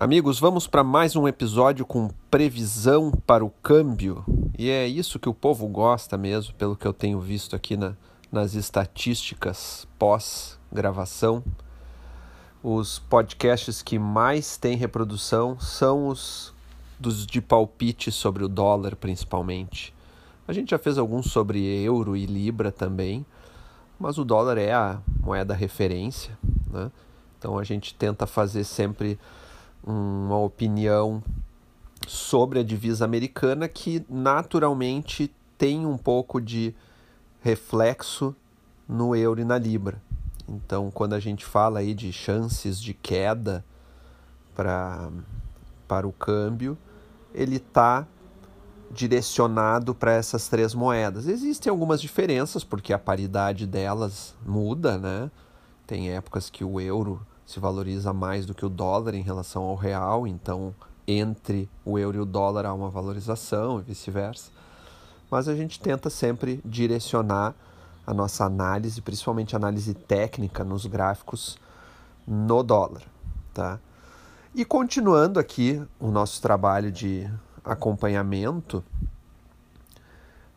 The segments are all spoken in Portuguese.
Amigos, vamos para mais um episódio com previsão para o câmbio. E é isso que o povo gosta mesmo, pelo que eu tenho visto aqui na, nas estatísticas pós-gravação. Os podcasts que mais têm reprodução são os dos de palpite sobre o dólar, principalmente. A gente já fez alguns sobre euro e libra também, mas o dólar é a moeda referência, né? Então a gente tenta fazer sempre uma opinião sobre a divisa americana que naturalmente tem um pouco de reflexo no euro e na libra. Então, quando a gente fala aí de chances de queda para para o câmbio, ele está direcionado para essas três moedas. Existem algumas diferenças porque a paridade delas muda, né? Tem épocas que o euro se valoriza mais do que o dólar em relação ao real, então entre o euro e o dólar há uma valorização e vice-versa. Mas a gente tenta sempre direcionar a nossa análise, principalmente análise técnica nos gráficos no dólar, tá? E continuando aqui o nosso trabalho de acompanhamento,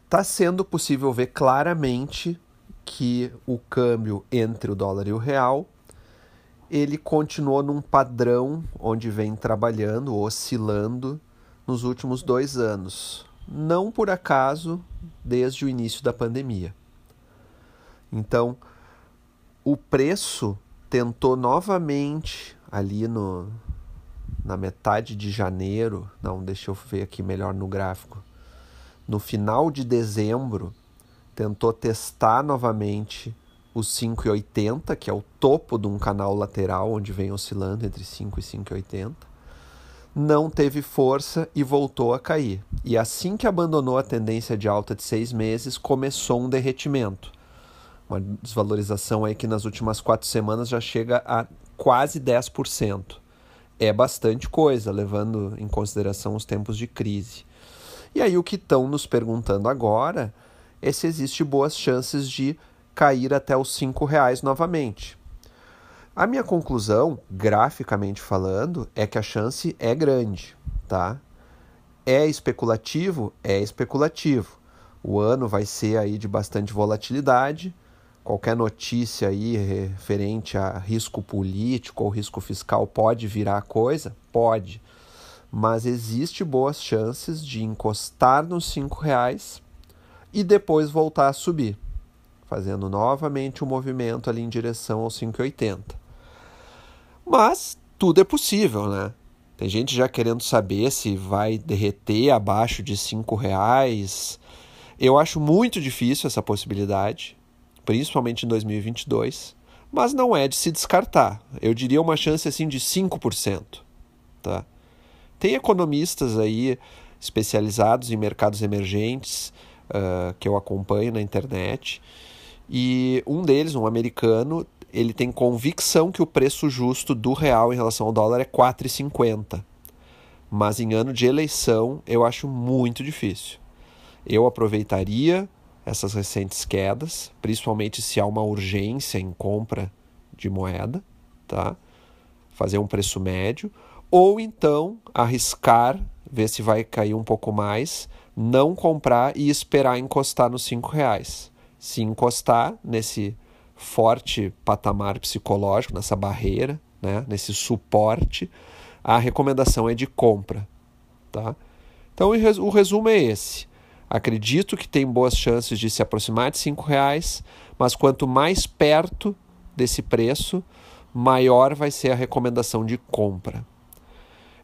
está sendo possível ver claramente que o câmbio entre o dólar e o real ele continuou num padrão onde vem trabalhando, oscilando nos últimos dois anos. Não por acaso, desde o início da pandemia. Então, o preço tentou novamente ali no, na metade de janeiro, não, deixa eu ver aqui melhor no gráfico. No final de dezembro, tentou testar novamente os 5,80, que é o topo de um canal lateral onde vem oscilando entre 5 e 5,80, não teve força e voltou a cair. E assim que abandonou a tendência de alta de seis meses, começou um derretimento. Uma desvalorização aí que nas últimas quatro semanas já chega a quase 10%. É bastante coisa, levando em consideração os tempos de crise. E aí o que estão nos perguntando agora é se existe boas chances de cair até os cinco reais novamente. A minha conclusão, graficamente falando, é que a chance é grande, tá? É especulativo? É especulativo. O ano vai ser aí de bastante volatilidade. Qualquer notícia aí referente a risco político ou risco fiscal pode virar coisa? Pode. Mas existe boas chances de encostar nos cinco reais e depois voltar a subir fazendo novamente um movimento ali em direção aos 5,80. Mas tudo é possível, né? Tem gente já querendo saber se vai derreter abaixo de cinco reais. Eu acho muito difícil essa possibilidade, principalmente em 2022, mas não é de se descartar. Eu diria uma chance assim de 5%, tá? Tem economistas aí especializados em mercados emergentes uh, que eu acompanho na internet e um deles, um americano, ele tem convicção que o preço justo do real em relação ao dólar é 4,50. Mas em ano de eleição eu acho muito difícil. Eu aproveitaria essas recentes quedas, principalmente se há uma urgência em compra de moeda, tá? Fazer um preço médio, ou então arriscar, ver se vai cair um pouco mais, não comprar e esperar encostar nos cinco reais se encostar nesse forte patamar psicológico, nessa barreira, né, nesse suporte, a recomendação é de compra. Tá? Então o resumo é esse. Acredito que tem boas chances de se aproximar de R$ reais, mas quanto mais perto desse preço, maior vai ser a recomendação de compra.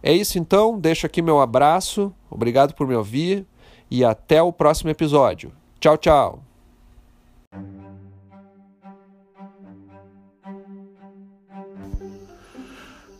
É isso então, deixo aqui meu abraço, obrigado por me ouvir e até o próximo episódio. Tchau, tchau!